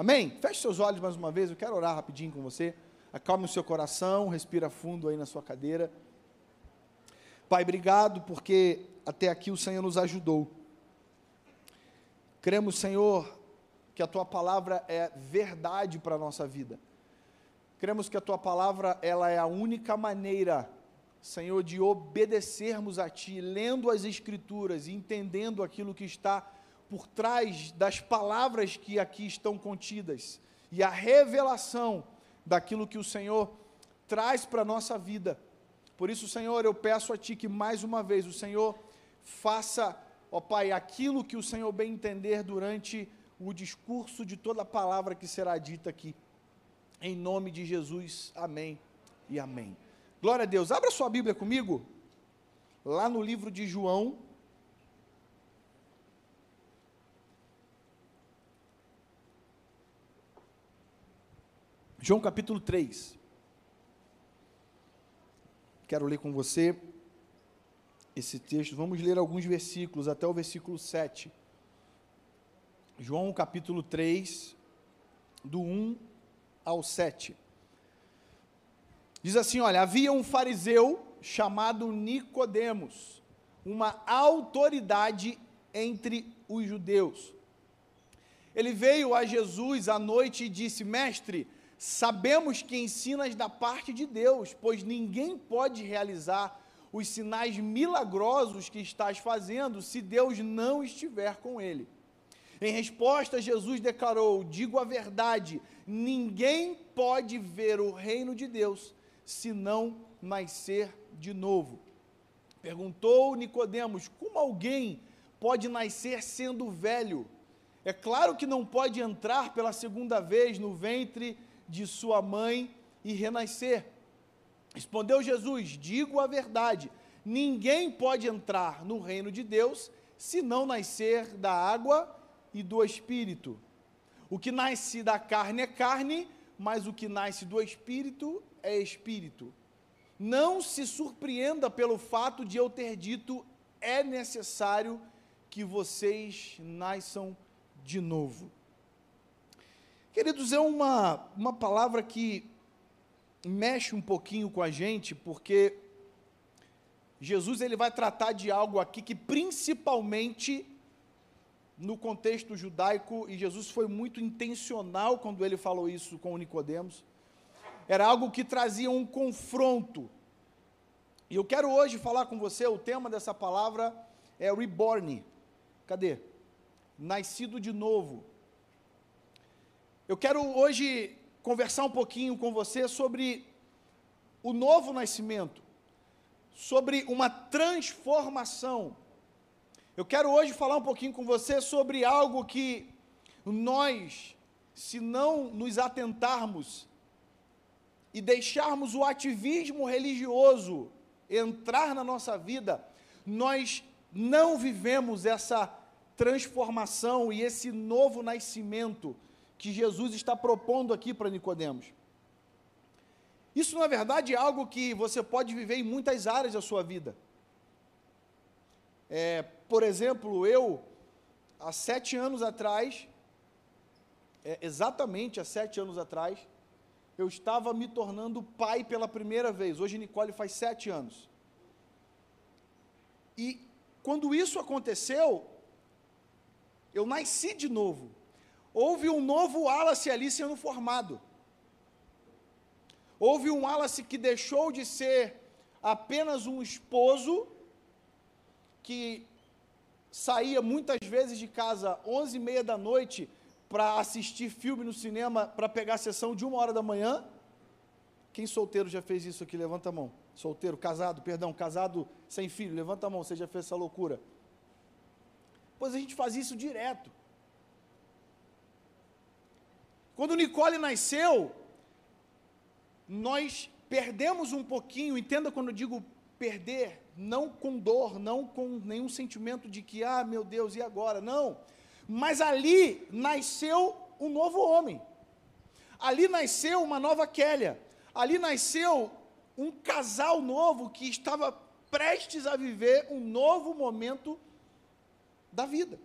Amém? Feche seus olhos mais uma vez, eu quero orar rapidinho com você. Acalme o seu coração, respira fundo aí na sua cadeira. Pai, obrigado porque até aqui o Senhor nos ajudou. Cremos, Senhor, que a tua palavra é verdade para a nossa vida. Cremos que a tua palavra ela é a única maneira, Senhor, de obedecermos a ti, lendo as escrituras entendendo aquilo que está por trás das palavras que aqui estão contidas e a revelação daquilo que o Senhor traz para a nossa vida. Por isso, Senhor, eu peço a Ti que mais uma vez o Senhor faça, ó Pai, aquilo que o Senhor bem entender durante o discurso de toda a palavra que será dita aqui. Em nome de Jesus, amém e amém. Glória a Deus. Abra sua Bíblia comigo, lá no livro de João. João capítulo 3. Quero ler com você esse texto. Vamos ler alguns versículos, até o versículo 7. João capítulo 3, do 1 ao 7. Diz assim, olha, havia um fariseu chamado Nicodemos, uma autoridade entre os judeus. Ele veio a Jesus à noite e disse: Mestre, sabemos que ensinas da parte de Deus, pois ninguém pode realizar os sinais milagrosos que estás fazendo se Deus não estiver com ele. Em resposta, Jesus declarou: Digo a verdade, ninguém pode ver o reino de Deus se não nascer de novo. Perguntou Nicodemos: Como alguém pode nascer sendo velho? É claro que não pode entrar pela segunda vez no ventre de sua mãe e renascer. Respondeu Jesus: Digo a verdade, ninguém pode entrar no reino de Deus se não nascer da água e do espírito. O que nasce da carne é carne, mas o que nasce do espírito é espírito. Não se surpreenda pelo fato de eu ter dito é necessário que vocês nasçam de novo. Queridos, é uma, uma palavra que mexe um pouquinho com a gente, porque Jesus ele vai tratar de algo aqui que principalmente no contexto judaico, e Jesus foi muito intencional quando ele falou isso com Nicodemos, era algo que trazia um confronto. E eu quero hoje falar com você, o tema dessa palavra é reborn. Cadê? Nascido de novo. Eu quero hoje conversar um pouquinho com você sobre o novo nascimento, sobre uma transformação. Eu quero hoje falar um pouquinho com você sobre algo que nós, se não nos atentarmos e deixarmos o ativismo religioso entrar na nossa vida, nós não vivemos essa transformação e esse novo nascimento que Jesus está propondo aqui para Nicodemos. Isso, na verdade, é algo que você pode viver em muitas áreas da sua vida. É, por exemplo, eu, há sete anos atrás, é, exatamente há sete anos atrás, eu estava me tornando pai pela primeira vez. Hoje Nicole faz sete anos. E quando isso aconteceu, eu nasci de novo. Houve um novo Wallace ali sendo formado. Houve um Wallace que deixou de ser apenas um esposo que saía muitas vezes de casa 11 e meia da noite para assistir filme no cinema para pegar a sessão de uma hora da manhã. Quem solteiro já fez isso aqui? Levanta a mão. Solteiro, casado, perdão, casado sem filho, levanta a mão, você já fez essa loucura. Pois a gente faz isso direto. Quando Nicole nasceu, nós perdemos um pouquinho, entenda quando eu digo perder, não com dor, não com nenhum sentimento de que, ah, meu Deus, e agora? Não. Mas ali nasceu um novo homem. Ali nasceu uma nova Kélia. Ali nasceu um casal novo que estava prestes a viver um novo momento da vida.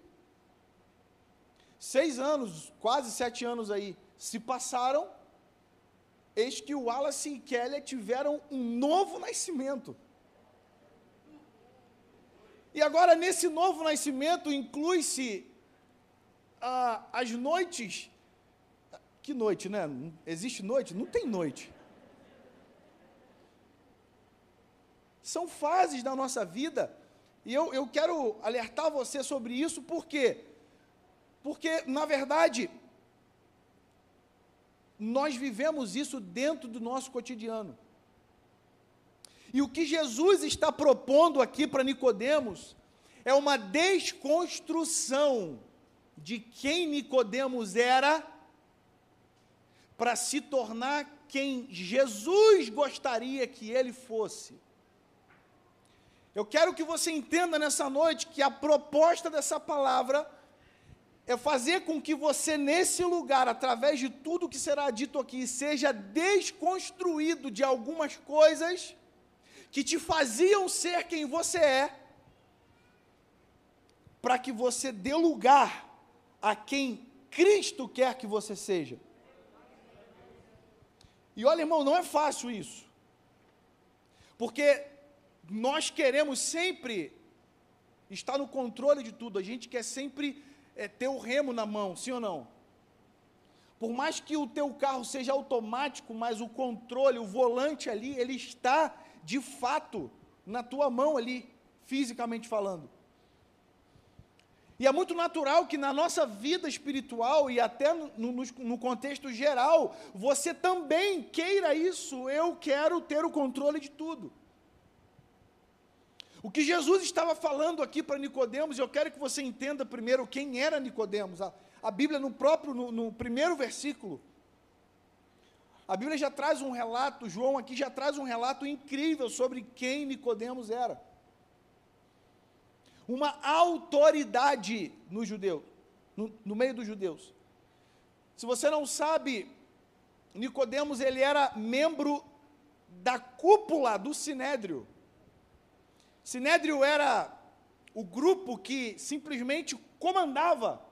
seis anos, quase sete anos aí, se passaram, eis que o Wallace e Kelly tiveram um novo nascimento. E agora, nesse novo nascimento, inclui-se ah, as noites. Que noite, né? Existe noite? Não tem noite. São fases da nossa vida. E eu, eu quero alertar você sobre isso, por quê? Porque, na verdade, nós vivemos isso dentro do nosso cotidiano. E o que Jesus está propondo aqui para Nicodemos é uma desconstrução de quem Nicodemos era para se tornar quem Jesus gostaria que ele fosse. Eu quero que você entenda nessa noite que a proposta dessa palavra é fazer com que você, nesse lugar, através de tudo que será dito aqui, seja desconstruído de algumas coisas que te faziam ser quem você é, para que você dê lugar a quem Cristo quer que você seja. E olha, irmão, não é fácil isso. Porque nós queremos sempre estar no controle de tudo, a gente quer sempre é, ter o remo na mão, sim ou não? Por mais que o teu carro seja automático, mas o controle, o volante ali, ele está de fato na tua mão ali, fisicamente falando. E é muito natural que na nossa vida espiritual e até no, no, no, contexto geral, você também queira isso. Eu quero ter o controle de tudo. O que Jesus estava falando aqui para Nicodemos, eu quero que você entenda primeiro quem era Nicodemos. A, a Bíblia, no próprio, no, no primeiro versículo, a Bíblia já traz um relato, João aqui já traz um relato incrível sobre quem Nicodemos era. Uma autoridade no judeu, no, no meio dos judeus. Se você não sabe, Nicodemos ele era membro da cúpula do Sinédrio. Sinédrio era o grupo que simplesmente comandava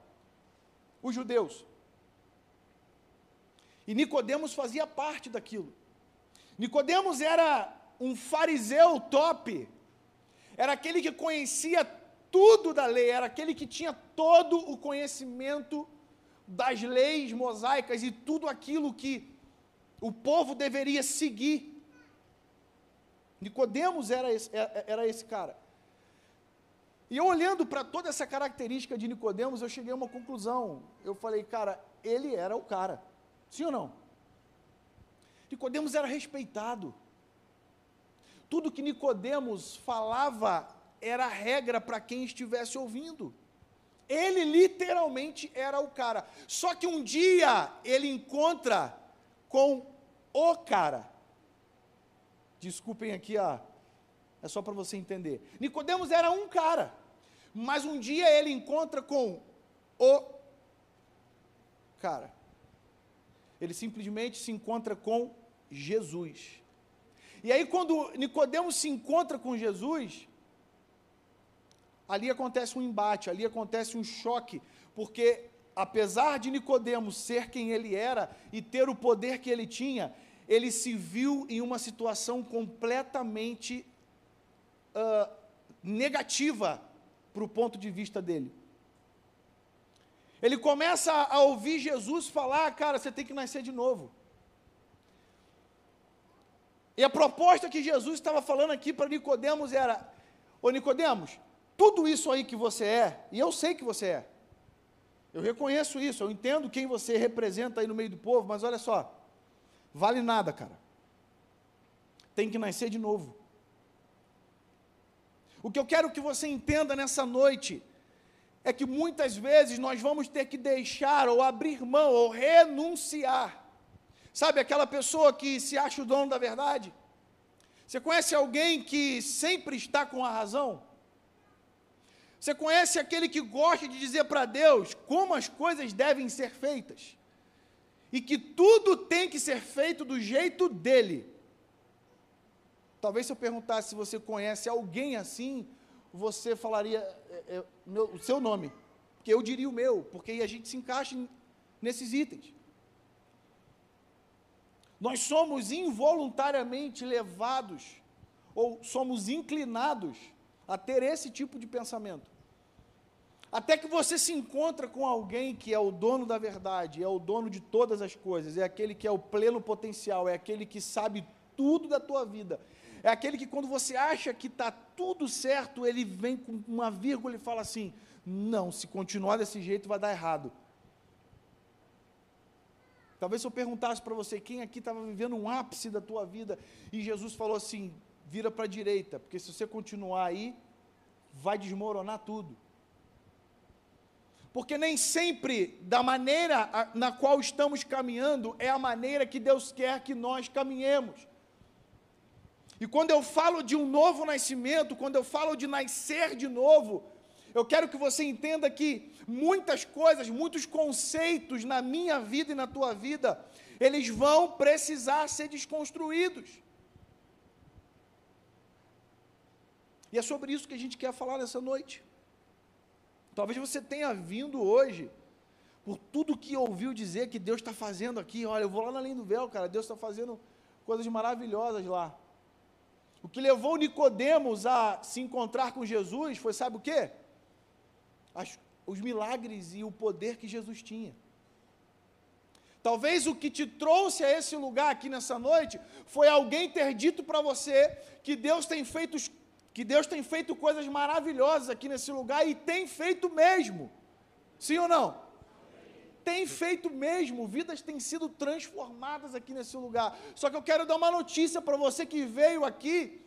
os judeus. E Nicodemos fazia parte daquilo. Nicodemos era um fariseu top. Era aquele que conhecia tudo da lei, era aquele que tinha todo o conhecimento das leis mosaicas e tudo aquilo que o povo deveria seguir. Nicodemos era esse, é, é, era esse cara. E eu olhando para toda essa característica de Nicodemos, eu cheguei a uma conclusão. Eu falei, cara, ele era o cara. Sim ou não? Nicodemos era respeitado. Tudo que Nicodemos falava era regra para quem estivesse ouvindo. Ele literalmente era o cara. Só que um dia ele encontra com o cara. Desculpem aqui, ó, é só para você entender. Nicodemos era um cara, mas um dia ele encontra com o cara. Ele simplesmente se encontra com Jesus. E aí quando Nicodemos se encontra com Jesus, ali acontece um embate, ali acontece um choque, porque apesar de Nicodemos ser quem ele era e ter o poder que ele tinha, ele se viu em uma situação completamente uh, negativa para o ponto de vista dele. Ele começa a ouvir Jesus falar, cara, você tem que nascer de novo. E a proposta que Jesus estava falando aqui para Nicodemos era: Ô Nicodemos, tudo isso aí que você é, e eu sei que você é. Eu reconheço isso, eu entendo quem você representa aí no meio do povo, mas olha só, Vale nada, cara. Tem que nascer de novo. O que eu quero que você entenda nessa noite é que muitas vezes nós vamos ter que deixar ou abrir mão ou renunciar. Sabe aquela pessoa que se acha o dono da verdade? Você conhece alguém que sempre está com a razão? Você conhece aquele que gosta de dizer para Deus como as coisas devem ser feitas? E que tudo tem que ser feito do jeito dele. Talvez se eu perguntasse se você conhece alguém assim, você falaria é, é, meu, o seu nome. porque eu diria o meu, porque a gente se encaixa nesses itens. Nós somos involuntariamente levados, ou somos inclinados a ter esse tipo de pensamento. Até que você se encontra com alguém que é o dono da verdade, é o dono de todas as coisas, é aquele que é o pleno potencial, é aquele que sabe tudo da tua vida. É aquele que quando você acha que está tudo certo, ele vem com uma vírgula e fala assim: não, se continuar desse jeito vai dar errado. Talvez se eu perguntasse para você quem aqui estava vivendo um ápice da tua vida e Jesus falou assim: vira para a direita, porque se você continuar aí, vai desmoronar tudo porque nem sempre da maneira na qual estamos caminhando é a maneira que Deus quer que nós caminhemos. E quando eu falo de um novo nascimento, quando eu falo de nascer de novo, eu quero que você entenda que muitas coisas, muitos conceitos na minha vida e na tua vida, eles vão precisar ser desconstruídos. E é sobre isso que a gente quer falar nessa noite. Talvez você tenha vindo hoje por tudo que ouviu dizer que Deus está fazendo aqui. Olha, eu vou lá na linha do véu, cara. Deus está fazendo coisas maravilhosas lá. O que levou Nicodemos a se encontrar com Jesus foi, sabe o quê? As, os milagres e o poder que Jesus tinha. Talvez o que te trouxe a esse lugar aqui nessa noite foi alguém ter dito para você que Deus tem feito que Deus tem feito coisas maravilhosas aqui nesse lugar e tem feito mesmo. Sim ou não? Tem feito mesmo, vidas têm sido transformadas aqui nesse lugar. Só que eu quero dar uma notícia para você que veio aqui,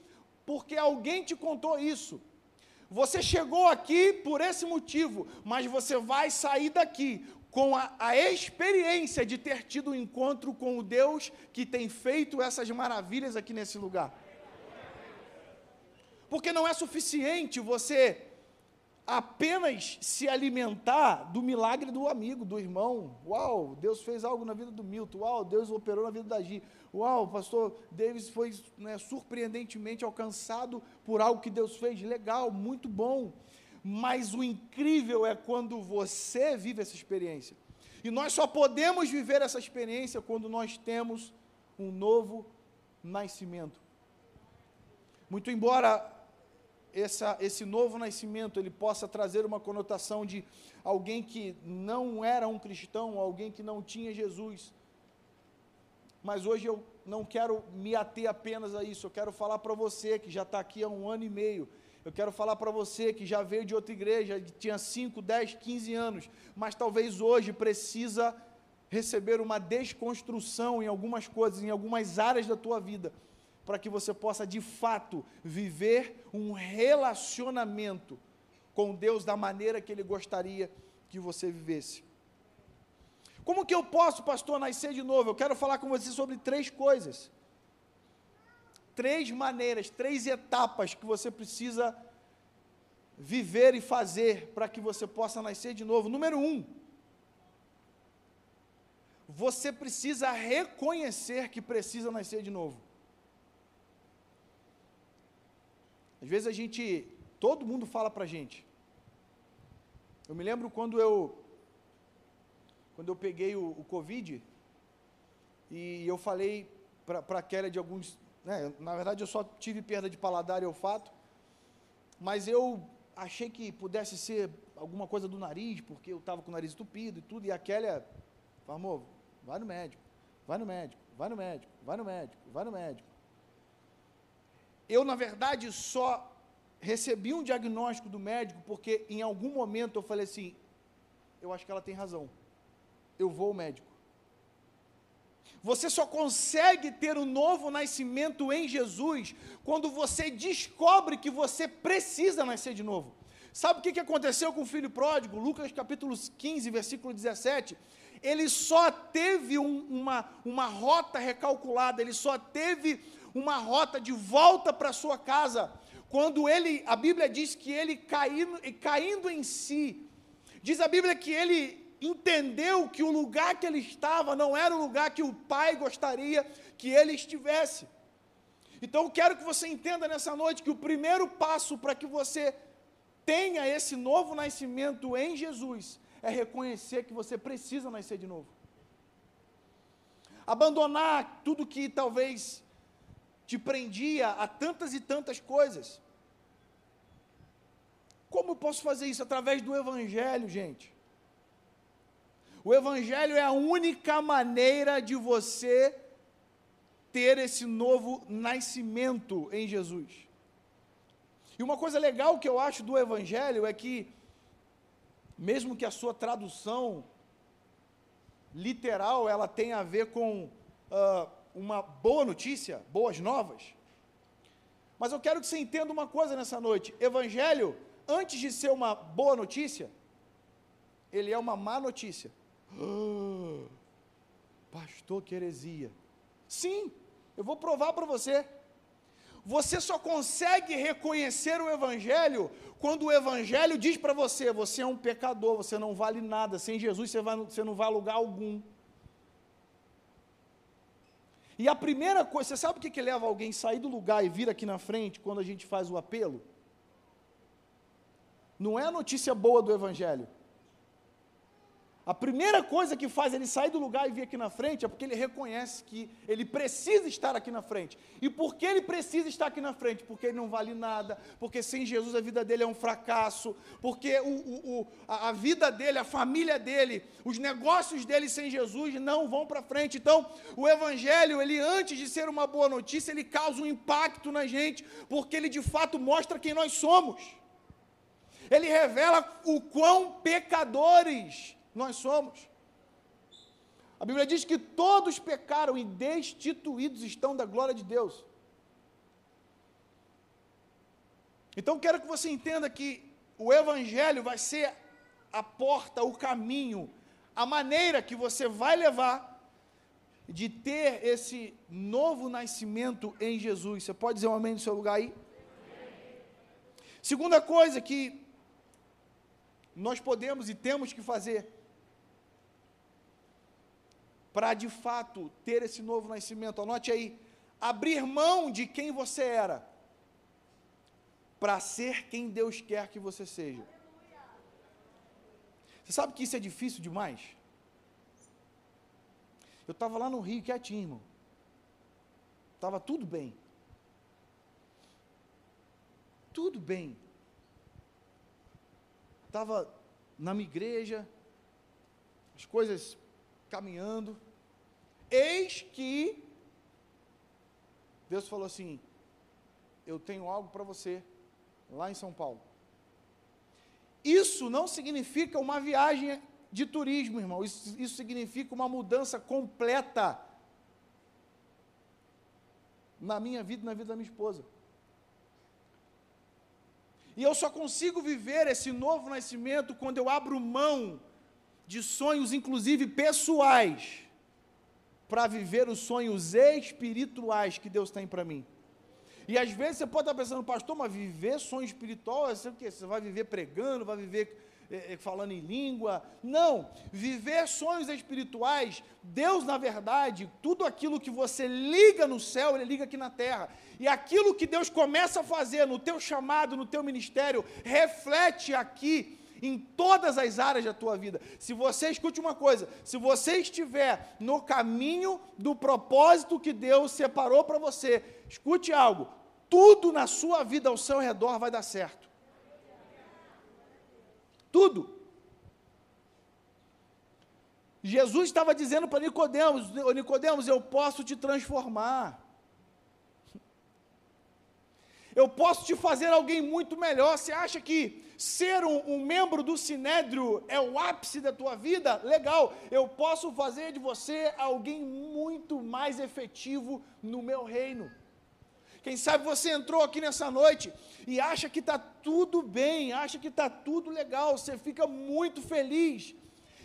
porque alguém te contou isso. Você chegou aqui por esse motivo, mas você vai sair daqui com a, a, experiência de ter tido um encontro com o Deus que tem feito essas maravilhas aqui nesse lugar. Porque não é suficiente você apenas se alimentar do milagre do amigo, do irmão. Uau, Deus fez algo na vida do Milton. Uau, Deus operou na vida da Gi. Uau, o pastor Davis foi né, surpreendentemente alcançado por algo que Deus fez. Legal, muito bom. Mas o incrível é quando você vive essa experiência. E nós só podemos viver essa experiência quando nós temos um novo nascimento. Muito embora essa, esse novo nascimento ele possa trazer uma conotação de alguém que não era um cristão, alguém que não tinha Jesus. Mas hoje eu não quero me ater apenas a isso, eu quero falar para você que já está aqui há um ano e meio, eu quero falar para você que já veio de outra igreja, que tinha 5, 10, 15 anos, mas talvez hoje precisa receber uma desconstrução em algumas coisas, em algumas áreas da tua vida para que você possa de fato viver um relacionamento com Deus da maneira que Ele gostaria que você vivesse. Como que eu posso, pastor, nascer de novo? Eu quero falar com você sobre três coisas. Três maneiras, três etapas que você precisa viver e fazer para que você possa nascer de novo. Número um, você precisa reconhecer que precisa nascer de novo. Às vezes a gente, todo mundo fala para a gente. Eu me lembro quando eu, quando eu peguei o, o Covid, e eu falei para a Kélia de alguns, né, na verdade eu só tive perda de paladar e olfato, mas eu achei que pudesse ser alguma coisa do nariz, porque eu estava com o nariz entupido e tudo, e a falou, amor, vai no médico, vai no médico, vai no médico, vai no médico, vai no médico eu, na verdade, só recebi um diagnóstico do médico porque em algum momento eu falei assim: eu acho que ela tem razão. Eu vou ao médico. Você só consegue ter um novo nascimento em Jesus quando você descobre que você precisa nascer de novo. Sabe o que aconteceu com o filho pródigo? Lucas capítulo 15, versículo 17. Ele só teve um, uma, uma rota recalculada, ele só teve uma rota de volta para sua casa. Quando ele, a Bíblia diz que ele caindo, caindo em si, diz a Bíblia que ele entendeu que o lugar que ele estava não era o lugar que o pai gostaria que ele estivesse. Então eu quero que você entenda nessa noite que o primeiro passo para que você tenha esse novo nascimento em Jesus é reconhecer que você precisa nascer de novo. Abandonar tudo que talvez te prendia a tantas e tantas coisas. Como eu posso fazer isso? Através do Evangelho, gente. O Evangelho é a única maneira de você ter esse novo nascimento em Jesus. E uma coisa legal que eu acho do Evangelho é que, mesmo que a sua tradução literal ela tenha a ver com uh, uma boa notícia, boas novas, mas eu quero que você entenda uma coisa nessa noite: Evangelho, antes de ser uma boa notícia, ele é uma má notícia. pastor, que heresia. Sim, eu vou provar para você. Você só consegue reconhecer o Evangelho quando o Evangelho diz para você: você é um pecador, você não vale nada, sem Jesus você, vai, você não vai a lugar algum. E a primeira coisa, você sabe o que, que leva alguém sair do lugar e vir aqui na frente quando a gente faz o apelo? Não é a notícia boa do Evangelho. A primeira coisa que faz ele sair do lugar e vir aqui na frente é porque ele reconhece que ele precisa estar aqui na frente. E por que ele precisa estar aqui na frente? Porque ele não vale nada, porque sem Jesus a vida dele é um fracasso, porque o, o, o, a, a vida dele, a família dele, os negócios dele sem Jesus não vão para frente. Então, o Evangelho, ele antes de ser uma boa notícia, ele causa um impacto na gente, porque ele de fato mostra quem nós somos. Ele revela o quão pecadores nós somos. A Bíblia diz que todos pecaram e destituídos estão da glória de Deus. Então quero que você entenda que o Evangelho vai ser a porta, o caminho, a maneira que você vai levar de ter esse novo nascimento em Jesus. Você pode dizer um amém no seu lugar aí? Segunda coisa que nós podemos e temos que fazer para de fato ter esse novo nascimento. Anote aí: abrir mão de quem você era, para ser quem Deus quer que você seja. Você sabe que isso é difícil demais? Eu estava lá no Rio quietinho, irmão. Estava tudo bem. Tudo bem. Estava na minha igreja, as coisas caminhando. Eis que Deus falou assim: Eu tenho algo para você lá em São Paulo. Isso não significa uma viagem de turismo, irmão. Isso, isso significa uma mudança completa na minha vida e na vida da minha esposa. E eu só consigo viver esse novo nascimento quando eu abro mão de sonhos, inclusive pessoais para viver os sonhos espirituais que Deus tem para mim. E às vezes você pode estar pensando, pastor, mas viver sonho espiritual, é o quê? Você vai viver pregando, vai viver é, falando em língua. Não, viver sonhos espirituais, Deus, na verdade, tudo aquilo que você liga no céu, Ele liga aqui na terra. E aquilo que Deus começa a fazer no teu chamado, no teu ministério, reflete aqui em todas as áreas da tua vida. Se você, escute uma coisa, se você estiver no caminho do propósito que Deus separou para você, escute algo, tudo na sua vida ao seu redor vai dar certo. Tudo. Jesus estava dizendo para Nicodemos, Nicodemos, eu posso te transformar. Eu posso te fazer alguém muito melhor. Você acha que ser um, um, membro do Sinédrio é o ápice da tua vida, legal, eu posso fazer de você alguém muito mais efetivo no meu reino. Quem sabe você entrou aqui nessa noite e acha que está tudo bem, acha que está tudo legal, você fica muito feliz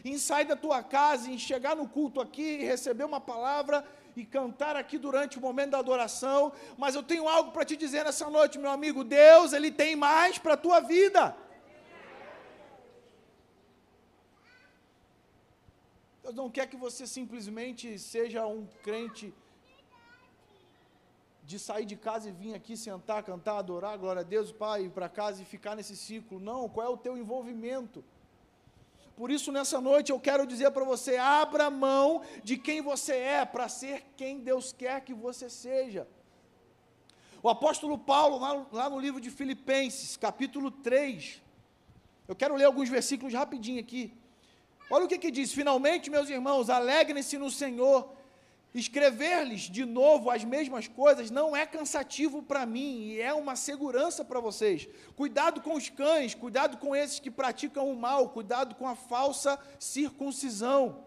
em sair da tua casa, em chegar no culto aqui e receber uma palavra e cantar aqui durante o momento da adoração, mas eu tenho algo para te dizer nessa noite, meu amigo. Deus, Ele tem mais para a tua vida. Deus não quer que você simplesmente seja um crente de sair de casa e vir aqui sentar, cantar, adorar, glória a Deus, Pai, ir para casa e ficar nesse ciclo. Não, qual é o teu envolvimento? Por isso, nessa noite, eu quero dizer para você: abra mão de quem você é para ser quem Deus quer que você seja. O apóstolo Paulo, lá, lá, no livro de Filipenses, capítulo 3, eu quero ler alguns versículos rapidinho aqui. Olha o que, que diz: Finalmente, meus irmãos, alegrem-se no Senhor. Escrever-lhes de novo as mesmas coisas não é cansativo para mim e é uma segurança para vocês. Cuidado com os cães, cuidado com esses que praticam o mal, cuidado com a falsa circuncisão.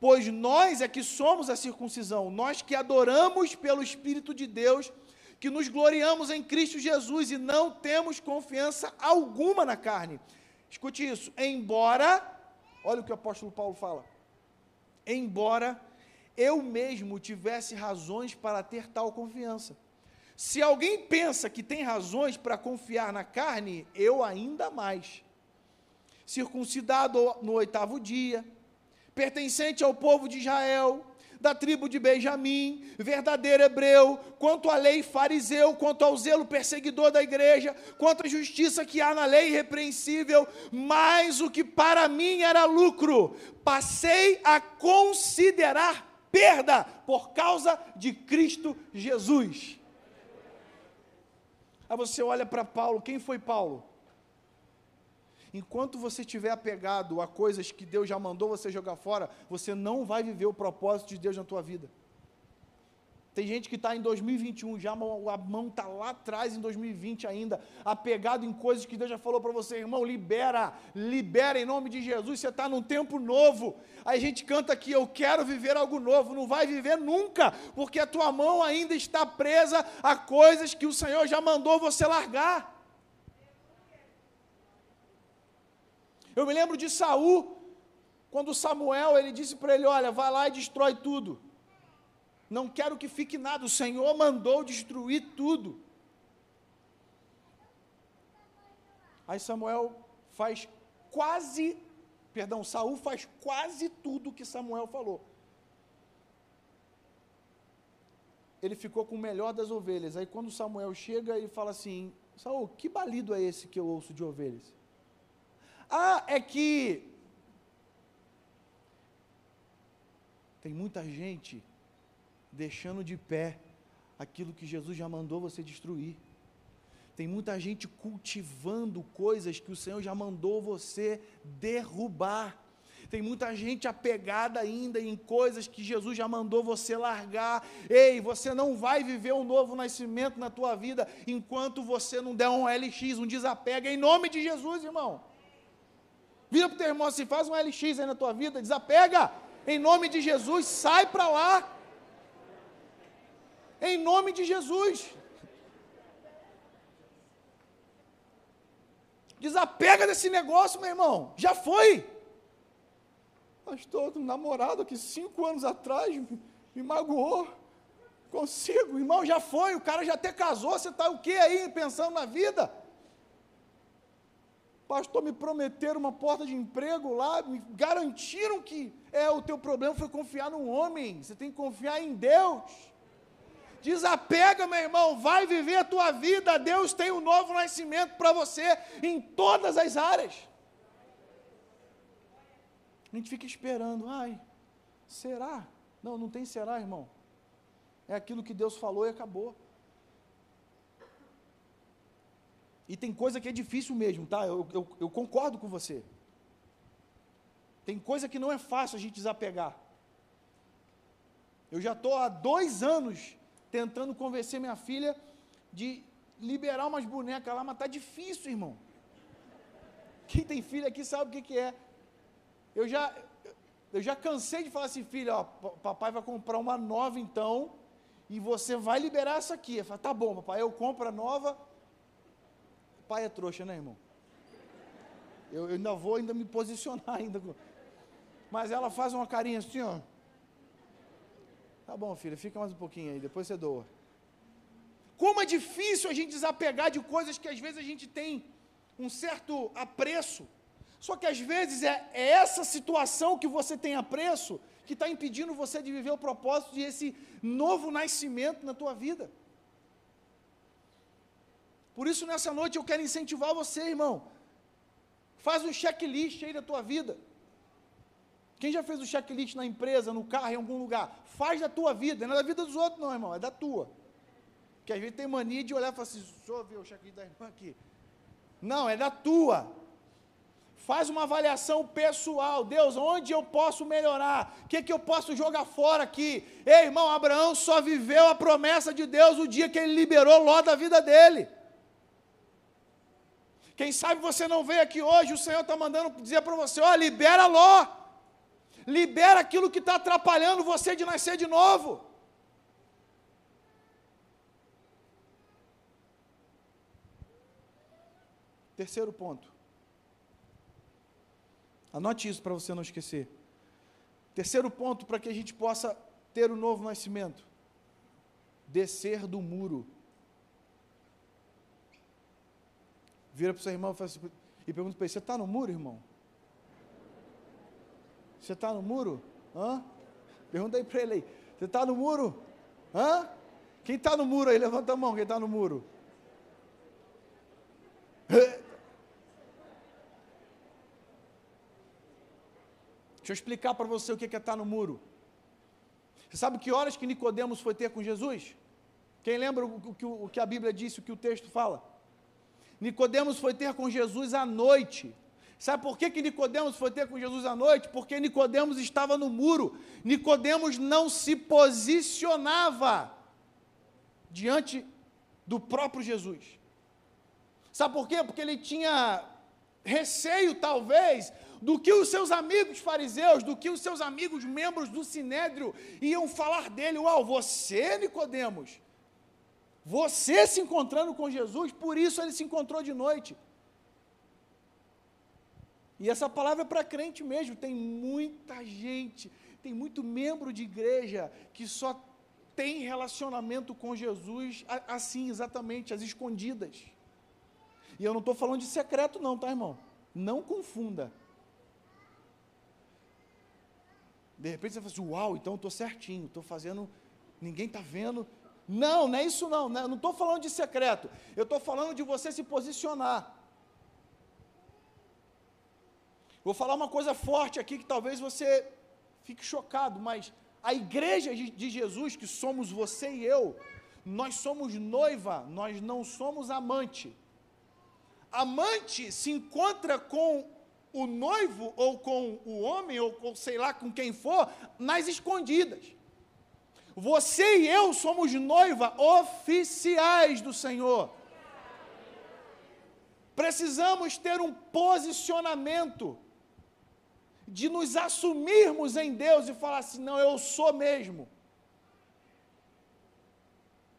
Pois nós é que somos a circuncisão, nós que adoramos pelo Espírito de Deus, que nos gloriamos em Cristo Jesus e não temos confiança alguma na carne. Escute isso, embora, olha o que o apóstolo Paulo fala, embora eu mesmo tivesse razões para ter tal confiança. Se alguém pensa que tem razões para confiar na carne, eu ainda mais. Circuncidado no oitavo dia, pertencente ao povo de Israel, da tribo de Benjamim, verdadeiro hebreu, quanto à lei fariseu, quanto ao zelo perseguidor da igreja, quanto à justiça que há na lei irrepreensível, mas o que para mim era lucro, passei a considerar perda por causa de Cristo Jesus. Aí você olha para Paulo, quem foi Paulo? Enquanto você estiver apegado a coisas que Deus já mandou você jogar fora, você não vai viver o propósito de Deus na tua vida. Tem gente que está em 2021 já, a mão está lá atrás em 2020 ainda, apegado em coisas que Deus já falou para você, irmão, libera, libera em nome de Jesus, você está num tempo novo. Aí a gente canta aqui, eu quero viver algo novo, não vai viver nunca, porque a tua mão ainda está presa a coisas que o Senhor já mandou você largar. Eu me lembro de Saul, quando Samuel ele disse para ele: Olha, vai lá e destrói tudo não quero que fique nada. O Senhor mandou destruir tudo. Aí Samuel faz quase, perdão, Saul faz quase tudo que Samuel falou. Ele ficou com o melhor das ovelhas. Aí quando Samuel chega, ele fala assim: Saul, que balido é esse que eu ouço de ovelhas? Ah, é que tem muita gente deixando de pé aquilo que Jesus já mandou você destruir. Tem muita gente cultivando coisas que o Senhor já mandou você derrubar. Tem muita gente apegada ainda em coisas que Jesus já mandou você largar. Ei, você não vai viver um novo nascimento na tua vida enquanto você não der um LX, um desapega, em nome de Jesus, irmão. Vira para o teu irmão assim, faz um LX aí na tua vida, desapega, em nome de Jesus, sai para lá. Em nome de Jesus. Desapega desse negócio, meu irmão. Já foi. Pastor, um namorado que cinco anos atrás me magoou. Consigo, irmão, já foi. O cara já até casou. Você está o que aí pensando na vida? Pastor, me prometeram uma porta de emprego lá, me garantiram que é o teu problema foi confiar num homem. Você tem que confiar em Deus. Desapega, meu irmão, vai viver a tua vida. Deus tem um novo nascimento para você em todas as áreas. A gente fica esperando, ai, será? Não, não tem será, irmão. É aquilo que Deus falou e acabou. E tem coisa que é difícil mesmo, tá? Eu, eu, eu concordo com você. Tem coisa que não é fácil a gente desapegar. Eu já estou há dois anos tentando convencer minha filha de liberar umas bonecas lá, mas está difícil, irmão. Quem tem filha aqui sabe o que, que é. Eu já, eu já cansei de falar assim, filha, ó, papai vai comprar uma nova então, e você vai liberar essa aqui. Eu falo, tá bom, papai, eu compro a nova. Pai é trouxa, né, irmão? Eu, eu ainda vou ainda me posicionar ainda. Mas ela faz uma carinha assim, ó. Tá bom, filha, fica mais um pouquinho aí, depois você doa. Como é difícil a gente desapegar de coisas que às vezes a gente tem um certo apreço. Só que às vezes é, é essa situação que você tem apreço que está impedindo você de viver o propósito de esse novo nascimento na tua vida. Por isso, nessa noite, eu quero incentivar você, irmão. Faz um checklist aí da tua vida. Quem já fez o checklist na empresa, no carro, em algum lugar? Faz da tua vida, não é da vida dos outros, não, irmão, é da tua. Que às vezes tem mania de olhar e falar assim: deixa eu ver o checklist da irmã aqui. Não, é da tua. Faz uma avaliação pessoal. Deus, onde eu posso melhorar? O que, que eu posso jogar fora aqui? Ei, irmão, Abraão só viveu a promessa de Deus o dia que ele liberou Ló da vida dele. Quem sabe você não veio aqui hoje, o Senhor está mandando dizer para você: ó, libera Ló. Libera aquilo que está atrapalhando você de nascer de novo. Terceiro ponto. Anote isso para você não esquecer. Terceiro ponto para que a gente possa ter o um novo nascimento: descer do muro. Vira para o seu irmão e, assim, e pergunta para ele: Você está no muro, irmão? Você está no muro? Hã? Pergunta aí para ele aí. Você está no muro? Hã? Quem está no muro aí? Levanta a mão, quem está no muro. Deixa eu explicar para você o que é estar no muro. Você sabe que horas que Nicodemos foi ter com Jesus? Quem lembra o que, o que a Bíblia disse, o que o texto fala? Nicodemos foi ter com Jesus à noite. Sabe por que, que Nicodemos foi ter com Jesus à noite? Porque Nicodemos estava no muro. Nicodemos não se posicionava diante do próprio Jesus. Sabe por quê? Porque ele tinha receio, talvez, do que os seus amigos fariseus, do que os seus amigos membros do sinédrio iam falar dele. Uau, você, Nicodemos, você se encontrando com Jesus, por isso ele se encontrou de noite. E essa palavra é para crente mesmo. Tem muita gente, tem muito membro de igreja que só tem relacionamento com Jesus assim, exatamente, às escondidas. E eu não estou falando de secreto, não, tá, irmão? Não confunda. De repente você fala assim: Uau, então eu estou certinho, estou fazendo, ninguém está vendo, não, não é isso não. Né? Não estou falando de secreto. Eu estou falando de você se posicionar. Vou falar uma coisa forte aqui que talvez você fique chocado, mas a igreja de Jesus, que somos você e eu, nós somos noiva, nós não somos amante. Amante se encontra com o noivo, ou com o homem, ou, sei lá com quem for, nas escondidas. Você e eu somos noiva oficiais do Senhor. Precisamos ter um posicionamento de nos assumirmos em Deus e falar assim: não, eu sou mesmo.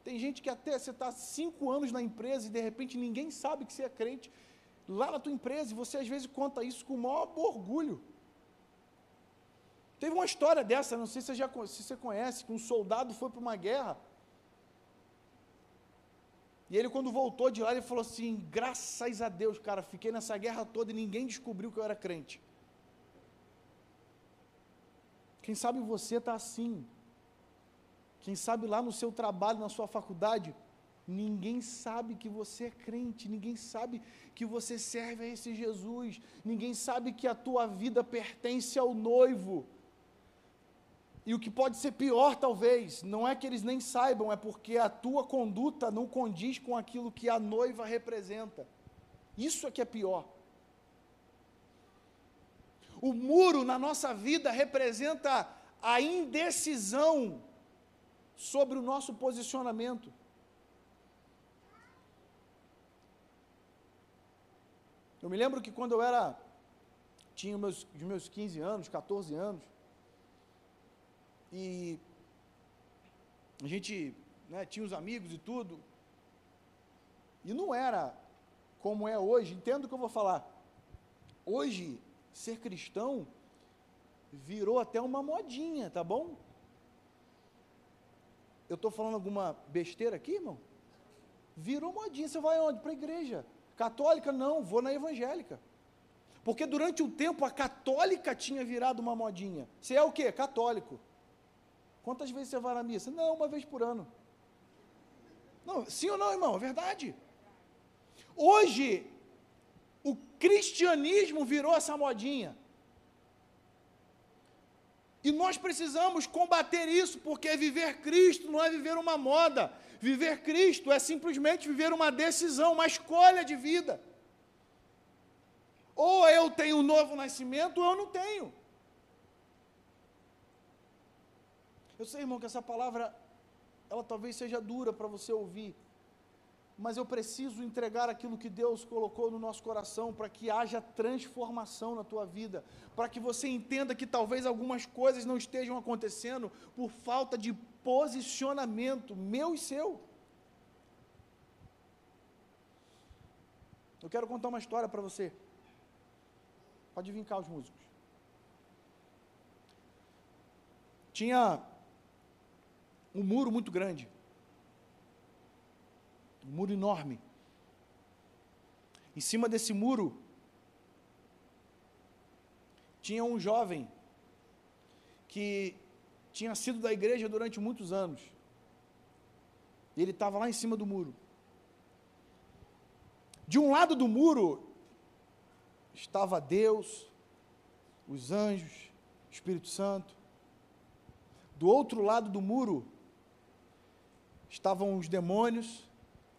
Tem gente que até você está cinco anos na empresa e de repente ninguém sabe que você é crente lá na tua empresa e você às vezes conta isso com o maior orgulho. Teve uma história dessa, não sei se você, já, se você conhece, que um soldado foi para uma guerra. E ele, quando voltou de lá, ele falou assim: graças a Deus, cara, fiquei nessa guerra toda e ninguém descobriu que eu era crente. Quem sabe você está assim. Quem sabe lá no seu trabalho, na sua faculdade, ninguém sabe que você é crente, ninguém sabe que você serve a esse Jesus, ninguém sabe que a tua vida pertence ao noivo. E o que pode ser pior, talvez, não é que eles nem saibam, é porque a tua conduta não condiz com aquilo que a noiva representa. Isso é que é pior. O muro na nossa vida representa a indecisão sobre o nosso posicionamento. Eu me lembro que quando eu era, tinha meus, os meus 15 anos, 14 anos, e a gente né, tinha os amigos e tudo. E não era como é hoje. Entendo o que eu vou falar. Hoje, ser cristão virou até uma modinha, tá bom? Eu estou falando alguma besteira aqui, irmão? Virou modinha. Você vai onde? Para a igreja. Católica? Não, vou na evangélica. Porque durante um tempo a católica tinha virado uma modinha. Você é o quê? Católico. Quantas vezes você vai na missa? Não, uma vez por ano. Não, sim ou não, irmão? É verdade. Hoje, cristianismo virou essa modinha. E nós precisamos combater isso, porque viver Cristo não é viver uma moda. Viver Cristo é simplesmente viver uma decisão, uma escolha de vida. Ou eu tenho um novo nascimento, ou eu não tenho. Eu sei, irmão, que essa palavra, ela talvez seja dura para você ouvir, mas eu preciso entregar aquilo que Deus colocou no nosso coração para que haja transformação na tua vida, para que você entenda que talvez algumas coisas não estejam acontecendo por falta de posicionamento meu e seu. Eu quero contar uma história para você. Pode vir cá os músicos. Tinha um muro muito grande. Um muro enorme. Em cima desse muro tinha um jovem que tinha sido da igreja durante muitos anos. Ele estava lá em cima do muro. De um lado do muro estava Deus, os anjos, Espírito Santo. Do outro lado do muro estavam os demônios,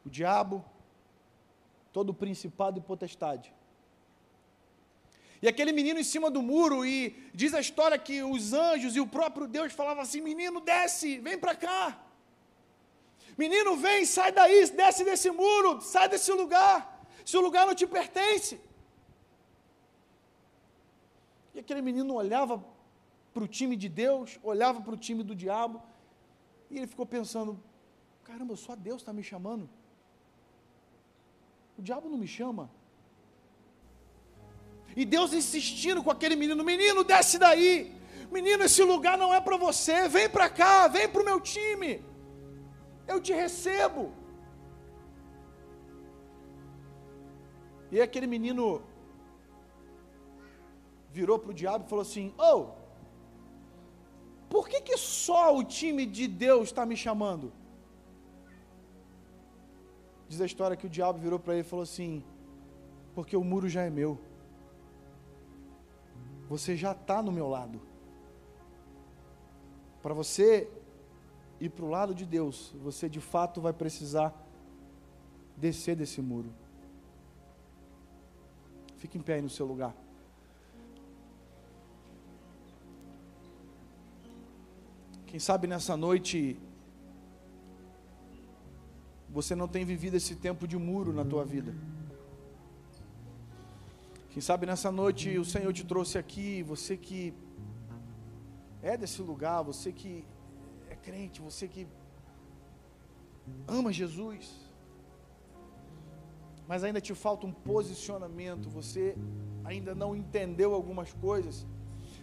o diabo, todo o principado e potestade. E aquele menino em cima do muro, e diz a história que os anjos e o próprio Deus falavam assim: Menino, desce, vem para cá. Menino, vem, sai daí, desce desse muro, sai desse lugar. Se o lugar não te pertence. E aquele menino olhava para o time de Deus, olhava para o time do diabo, e ele ficou pensando: caramba, só Deus está me chamando. O diabo não me chama. E Deus insistindo com aquele menino: menino, desce daí. Menino, esse lugar não é para você. Vem para cá, vem para o meu time. Eu te recebo. E aquele menino virou para o diabo e falou assim: Oh, por que, que só o time de Deus está me chamando? Diz a história que o diabo virou para ele e falou assim: Porque o muro já é meu. Você já está no meu lado. Para você ir para o lado de Deus, você de fato vai precisar descer desse muro. Fique em pé aí no seu lugar. Quem sabe nessa noite você não tem vivido esse tempo de muro na tua vida. Quem sabe nessa noite o Senhor te trouxe aqui, você que é desse lugar, você que é crente, você que ama Jesus, mas ainda te falta um posicionamento, você ainda não entendeu algumas coisas,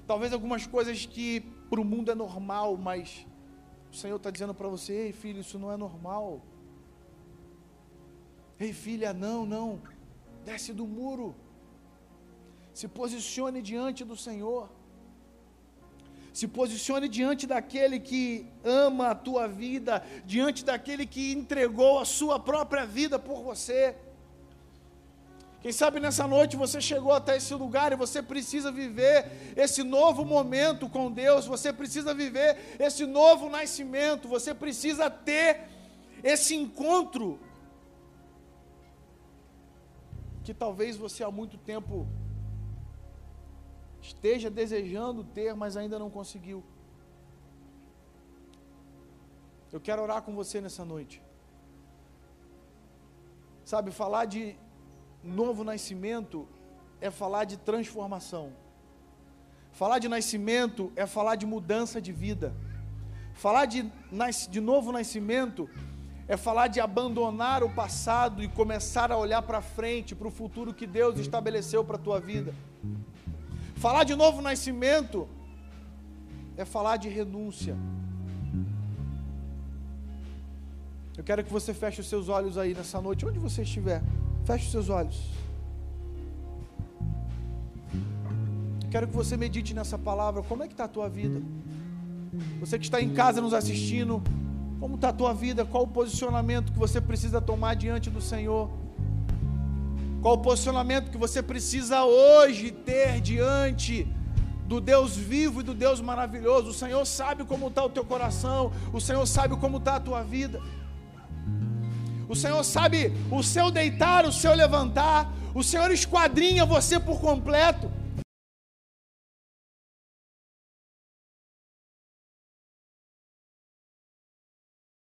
talvez algumas coisas que para o mundo é normal, mas o Senhor está dizendo para você: ei filho, isso não é normal. Ei filha, não, não, desce do muro, se posicione diante do Senhor, se posicione diante daquele que ama a tua vida, diante daquele que entregou a sua própria vida por você. Quem sabe nessa noite você chegou até esse lugar e você precisa viver esse novo momento com Deus, você precisa viver esse novo nascimento, você precisa ter esse encontro que talvez você há muito tempo esteja desejando ter, mas ainda não conseguiu. Eu quero orar com você nessa noite. Sabe, falar de novo nascimento é falar de transformação. Falar de nascimento é falar de mudança de vida. Falar de, de novo nascimento é falar de abandonar o passado e começar a olhar para frente, para o futuro que Deus estabeleceu para a tua vida. Falar de novo nascimento é falar de renúncia. Eu quero que você feche os seus olhos aí nessa noite, onde você estiver. Feche os seus olhos. Quero que você medite nessa palavra. Como é que está a tua vida? Você que está em casa nos assistindo, como está a tua vida? Qual o posicionamento que você precisa tomar diante do Senhor? Qual o posicionamento que você precisa hoje ter diante do Deus vivo e do Deus maravilhoso? O Senhor sabe como está o teu coração, o Senhor sabe como está a tua vida. O Senhor sabe o seu deitar, o seu levantar, o Senhor esquadrinha você por completo.